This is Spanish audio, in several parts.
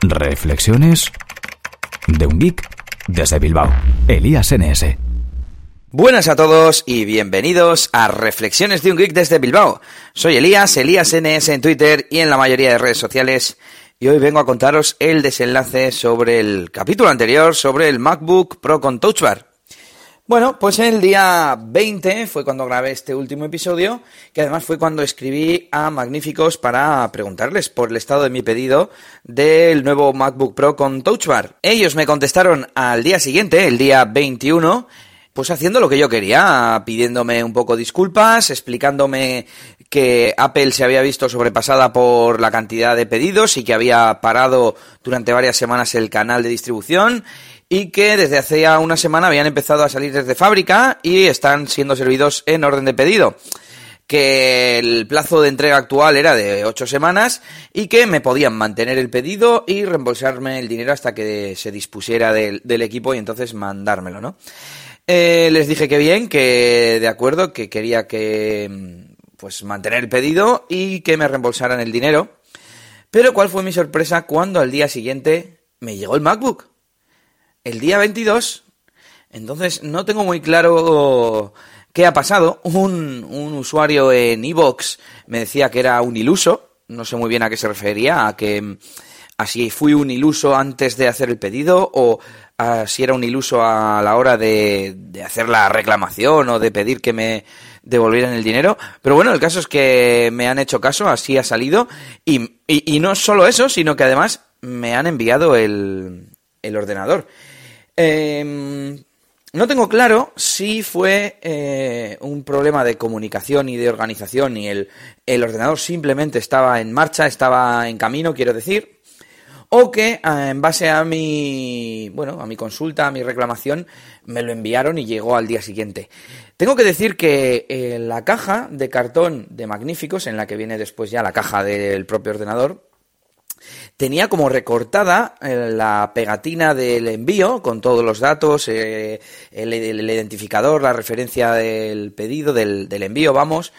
Reflexiones de un geek desde Bilbao. Elías NS. Buenas a todos y bienvenidos a Reflexiones de un geek desde Bilbao. Soy Elías, Elías NS en Twitter y en la mayoría de redes sociales. Y hoy vengo a contaros el desenlace sobre el capítulo anterior sobre el MacBook Pro con Touch Bar. Bueno, pues el día 20 fue cuando grabé este último episodio, que además fue cuando escribí a Magníficos para preguntarles por el estado de mi pedido del nuevo MacBook Pro con Touch Bar. Ellos me contestaron al día siguiente, el día 21, pues haciendo lo que yo quería, pidiéndome un poco disculpas, explicándome que Apple se había visto sobrepasada por la cantidad de pedidos y que había parado durante varias semanas el canal de distribución y que desde hace ya una semana habían empezado a salir desde fábrica y están siendo servidos en orden de pedido que el plazo de entrega actual era de ocho semanas y que me podían mantener el pedido y reembolsarme el dinero hasta que se dispusiera del, equipo y entonces mandármelo, ¿no? Eh, les dije que bien, que de acuerdo, que quería que pues mantener el pedido y que me reembolsaran el dinero. Pero ¿cuál fue mi sorpresa cuando al día siguiente me llegó el MacBook? el día 22. Entonces no tengo muy claro qué ha pasado. Un, un usuario en Evox me decía que era un iluso. No sé muy bien a qué se refería, a que así fui un iluso antes de hacer el pedido o si era un iluso a la hora de, de hacer la reclamación o de pedir que me devolvieran el dinero. Pero bueno, el caso es que me han hecho caso, así ha salido. Y, y, no solo eso, sino que además me han enviado el, el ordenador. Em, no tengo claro si fue eh, un problema de comunicación y de organización y el, el, ordenador simplemente estaba en marcha, estaba en camino, quiero decir, o que eh, en base a mi, bueno, a mi consulta, a mi reclamación, me lo enviaron y llegó al día siguiente. Tengo que decir que eh, la caja de cartón de Magníficos, en la que viene después ya la caja del propio ordenador, tenía como recortada eh, la pegatina del envío con todos los datos, eh, el, identificador, la referencia del pedido, del, envío, vamos.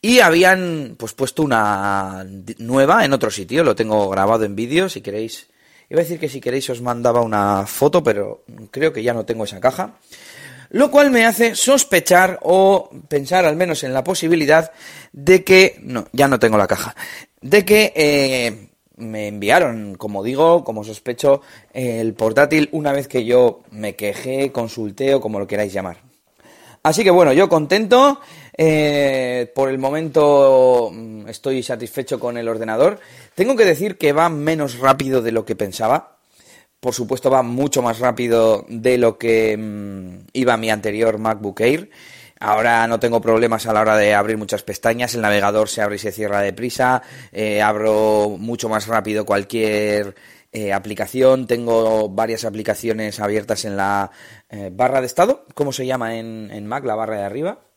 Y habían pues puesto una nueva en otro sitio, lo tengo grabado en vídeo, si queréis. Iba a decir que si queréis os mandaba una foto, pero creo que ya no tengo esa caja. Lo cual me hace sospechar o pensar al menos en la posibilidad de que... No, ya no tengo la caja. De que eh, me enviaron, como digo, como sospecho, el portátil una vez que yo me quejé, consulté o como lo queráis llamar. Así que bueno, yo contento, eh, por el momento mm, estoy satisfecho con el ordenador. Tengo que decir que va menos rápido de lo que pensaba. Por supuesto va mucho más rápido de lo que mm, iba mi anterior MacBook Air. Ahora no tengo problemas a la hora de abrir muchas pestañas, el navegador se abre y se cierra deprisa, eh, abro mucho más rápido cualquier eh, aplicación, tengo varias aplicaciones abiertas en la eh, barra de estado, ¿cómo se llama en, en, Mac, la barra de arriba?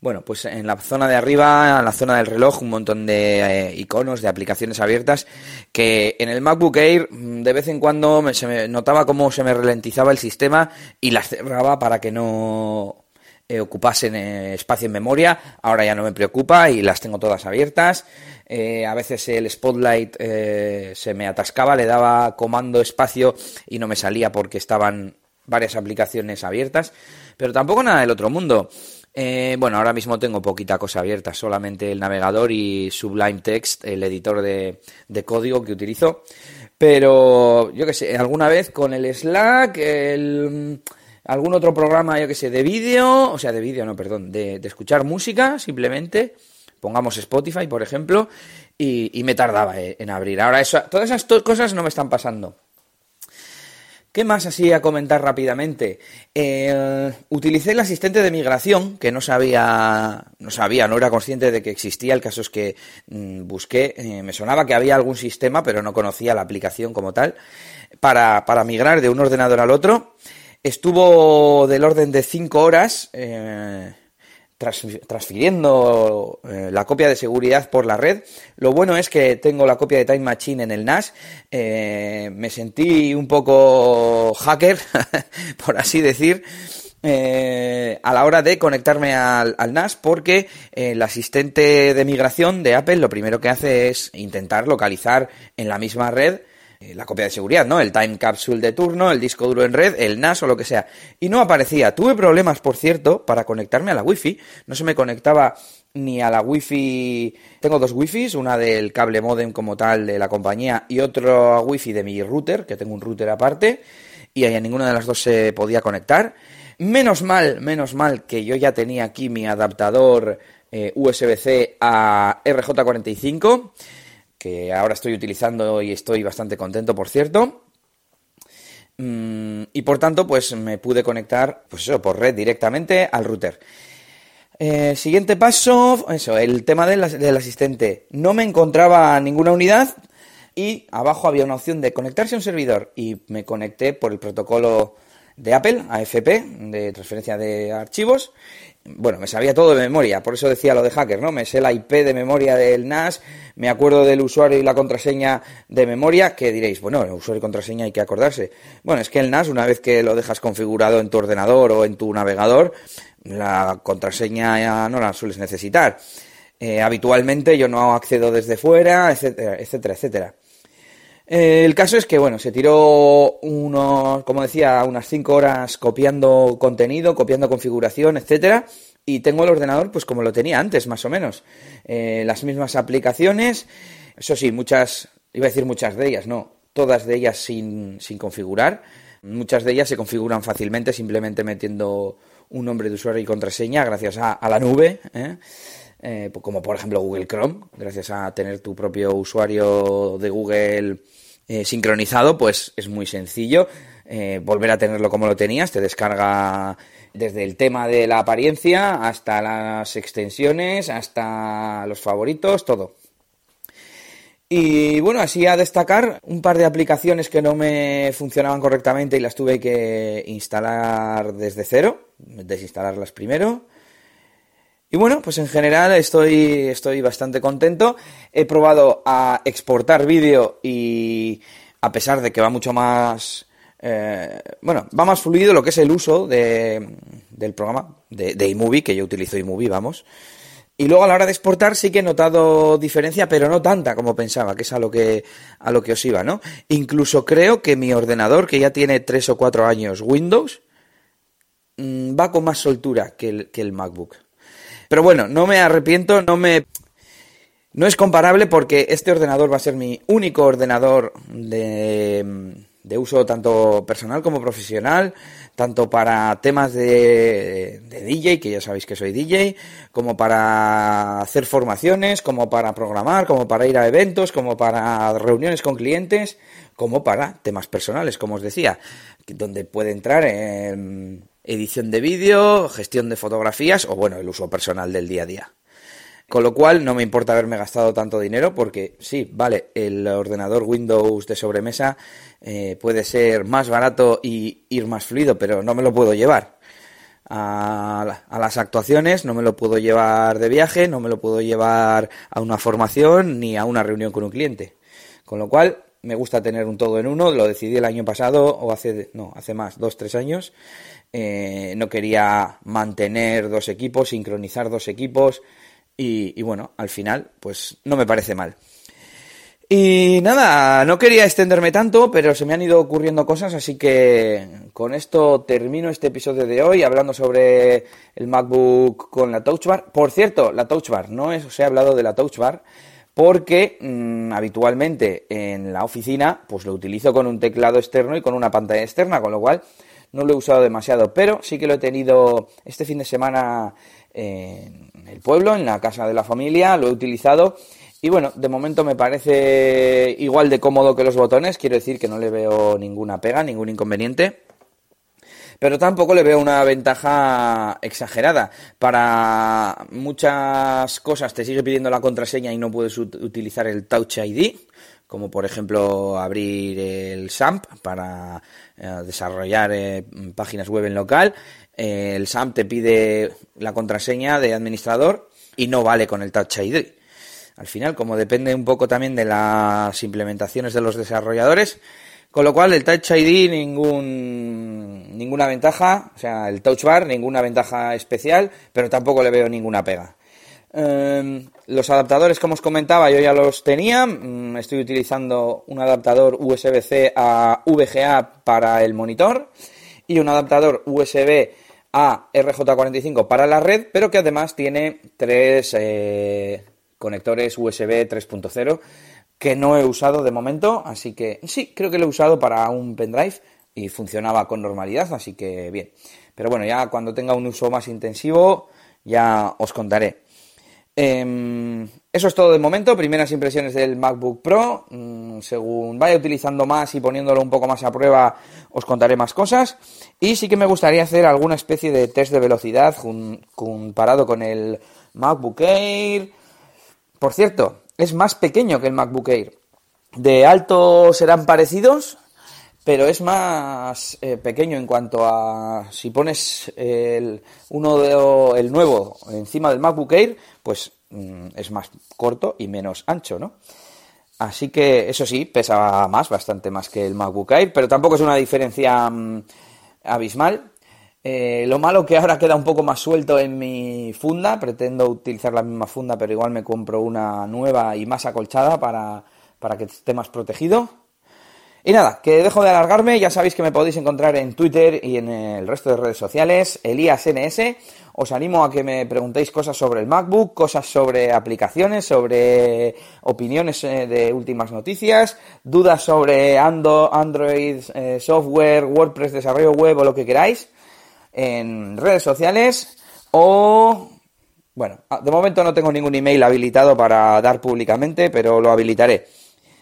Bueno, pues en la zona de arriba, en la zona del reloj, un montón de iconos, de aplicaciones abiertas, que en el MacBook Air mm, de vez en cuando se me notaba cómo se me ralentizaba el sistema y las cerraba para que no eh, ocupasen eh, espacio en memoria, ahora ya no me preocupa y las tengo todas abiertas. Eh, a veces el Spotlight se me atascaba, le daba comando espacio y no me salía porque estaban varias aplicaciones abiertas, pero tampoco nada del otro mundo. Bueno, ahora mismo tengo poquita cosa abierta, solamente el navegador y Sublime Text, el editor de, de código que utilizo. Pero yo que sé, alguna vez con el Slack, el algún otro programa, yo que sé, de vídeo, o sea, de vídeo, no, perdón, de, escuchar música, simplemente, pongamos Spotify, por ejemplo, y, me tardaba eh, en abrir. Ahora, eso, todas esas cosas no me están pasando. ¿Qué más así a comentar rápidamente? Utilicé el asistente de migración, que no sabía, no sabía, no era consciente de que existía. El caso es que mm, busqué, eh, me sonaba que había algún sistema, pero no conocía la aplicación como tal, para, para migrar de un ordenador al otro. Estuvo del orden de 5 horas eh, transfiriendo eh, la copia de seguridad por la red. Lo bueno es que tengo la copia de Time Machine en el NAS. Eh, me sentí un poco hacker, por así decir. a la hora de conectarme al, NAS porque el asistente de migración de Apple lo primero que hace es intentar localizar en la misma red eh, la copia de seguridad, ¿no? El time capsule de turno, el disco duro en red, el NAS o lo que sea. Y no aparecía. Tuve problemas, por cierto, para conectarme a la Wi-Fi. No se me conectaba ni a la Wi-Fi. Tengo dos Wi-Fis, una del cable modem como tal de la compañía y otro Wi-Fi de mi router, que tengo un router aparte, y a ninguna de las dos se podía conectar. Menos mal, menos mal que yo ya tenía aquí mi adaptador eh, USB-C a RJ45, que ahora estoy utilizando y estoy bastante contento, por cierto. Mm, y por tanto, pues me pude conectar, pues eso, por red directamente al router. Eh, siguiente paso, eso, el tema del, asistente. No me encontraba ninguna unidad y abajo había una opción de conectarse a un servidor y me conecté por el protocolo de Apple, AFP, de transferencia de archivos. Bueno, me sabía todo de memoria, por eso decía lo de hacker, ¿no? Me sé la IP de memoria del NAS, me acuerdo del usuario y la contraseña de memoria, que diréis, bueno, el usuario y contraseña hay que acordarse. Bueno, es que el NAS, una vez que lo dejas configurado en tu ordenador o en tu navegador, la contraseña ya no la sueles necesitar. Eh, habitualmente yo no accedo desde fuera, etcétera, etcétera, etcétera. Eh, el caso es que, bueno, se tiró unos, como decía, unas 5 horas copiando contenido, copiando configuración, etcétera, y tengo el ordenador pues como lo tenía antes, más o menos. Eh, las mismas aplicaciones, eso sí, muchas, iba a decir muchas de ellas, no, todas de ellas sin, sin configurar. Muchas de ellas se configuran fácilmente simplemente metiendo un nombre de usuario y contraseña gracias a, la nube, ¿eh? Eh, como por ejemplo Google Chrome, gracias a tener tu propio usuario de Google sincronizado, pues es muy sencillo volver a tenerlo como lo tenías, te descarga desde el tema de la apariencia hasta las extensiones, hasta los favoritos, todo. Y bueno, así a destacar un par de aplicaciones que no me funcionaban correctamente y las tuve que instalar desde cero, desinstalarlas primero. Y bueno, pues en general estoy, estoy bastante contento. He probado a exportar vídeo y a pesar de que va mucho más... Eh, bueno, va más fluido lo que es el uso de, del programa de, iMovie, que yo utilizo iMovie, vamos. Y luego a la hora de exportar sí que he notado diferencia, pero no tanta como pensaba, que es a lo que, a lo que os iba, ¿no? Incluso creo que mi ordenador, que ya tiene tres o cuatro años Windows, mm, va con más soltura que el, que el MacBook. Pero bueno, no me arrepiento, no me... No es comparable porque este ordenador va a ser mi único ordenador de de uso tanto personal como profesional, tanto para temas de, de, DJ, que ya sabéis que soy DJ, como para hacer formaciones, como para programar, como para ir a eventos, como para reuniones con clientes, como para temas personales, como os decía, donde puede entrar en edición de vídeo, gestión de fotografías o bueno, el uso personal del día a día. Con lo cual no me importa haberme gastado tanto dinero porque sí, vale, el ordenador Windows de sobremesa eh, puede ser más barato y ir más fluido, pero no me lo puedo llevar. A, las actuaciones, no me lo puedo llevar de viaje, no me lo puedo llevar a una formación ni a una reunión con un cliente. Con lo cual, me gusta tener un todo en uno, lo decidí el año pasado o hace, no, hace más, dos, tres años. Eh, no quería mantener dos equipos, sincronizar dos equipos, y, bueno, al final, pues no me parece mal. Y nada, no quería extenderme tanto, pero se me han ido ocurriendo cosas, así que con esto termino este episodio de hoy hablando sobre el MacBook con la Touch Bar. Por cierto, la Touch Bar, no es, os he hablado de la Touch Bar porque mm, habitualmente en la oficina pues lo utilizo con un teclado externo y con una pantalla externa, con lo cual no lo he usado demasiado, pero sí que lo he tenido este fin de semana en el pueblo, en la casa de la familia, lo he utilizado y bueno, de momento me parece igual de cómodo que los botones, quiero decir que no le veo ninguna pega, ningún inconveniente. Pero tampoco le veo una ventaja exagerada. Para muchas cosas te sigue pidiendo la contraseña y no puedes utilizar el Touch ID, como por ejemplo abrir el SAMP para eh, desarrollar eh, páginas web en local el SAM te pide la contraseña de administrador y no vale con el Touch ID. Al final, como depende un poco también de las implementaciones de los desarrolladores, con lo cual el Touch ID ningún, ninguna ventaja, o sea, el Touch Bar ninguna ventaja especial, pero tampoco le veo ninguna pega. Em, los adaptadores, como os comentaba, yo ya los tenía. Mm, estoy utilizando un adaptador USB-C a VGA para el monitor y un adaptador USB a RJ45 para la red, pero que además tiene tres eh, conectores USB 3.0 que no he usado de momento, así que sí, creo que lo he usado para un pendrive y funcionaba con normalidad, así que bien. Pero bueno, ya cuando tenga un uso más intensivo ya os contaré. Em, eso es todo de momento, primeras impresiones del MacBook Pro. Mm, según vaya utilizando más y poniéndolo un poco más a prueba, os contaré más cosas. Y sí que me gustaría hacer alguna especie de test de velocidad comparado con el MacBook Air. Por cierto, es más pequeño que el MacBook Air. De alto serán parecidos, pero es más eh, pequeño en cuanto a si pones el, uno de, el nuevo encima del MacBook Air, pues mm, es más corto y menos ancho, ¿no? Así que eso sí, pesa más, bastante más que el MacBook Air, pero tampoco es una diferencia mm, abismal. Eh, lo malo que ahora queda un poco más suelto en mi funda, pretendo utilizar la misma funda, pero igual me compro una nueva y más acolchada para, para que esté más protegido. Y nada, que dejo de alargarme, ya sabéis que me podéis encontrar en Twitter y en el resto de redes sociales, ElíasNS. Os animo a que me preguntéis cosas sobre el MacBook, cosas sobre aplicaciones, sobre opiniones eh, de últimas noticias, dudas sobre Android, eh, software, WordPress, desarrollo web o lo que queráis en redes sociales o... Bueno, de momento no tengo ningún email habilitado para dar públicamente, pero lo habilitaré.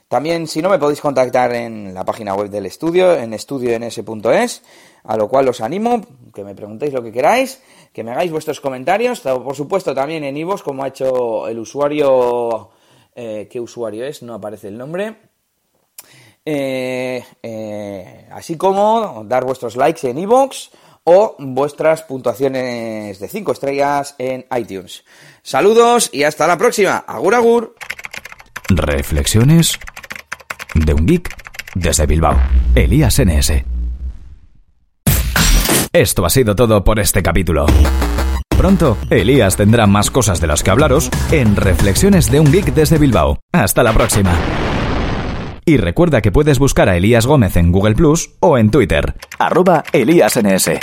También, si no, me podéis contactar en la página web del estudio, en estudions.es, a lo cual os animo, que me preguntéis lo que queráis, que me hagáis vuestros comentarios, por supuesto también en iVoox, como ha hecho el usuario, eh, ¿qué usuario es? No aparece el nombre. Eh, eh, así como dar vuestros likes en iVoox o vuestras puntuaciones de 5 estrellas en iTunes. Saludos y hasta la próxima. Agur agur. Reflexiones de un geek desde Bilbao. Elías NS. Esto ha sido todo por este capítulo. Pronto, Elías tendrá más cosas de las que hablaros en Reflexiones de un geek desde Bilbao. Hasta la próxima. Y recuerda que puedes buscar a Elías Gómez en Google Plus o en Twitter, arroba ElíasNS.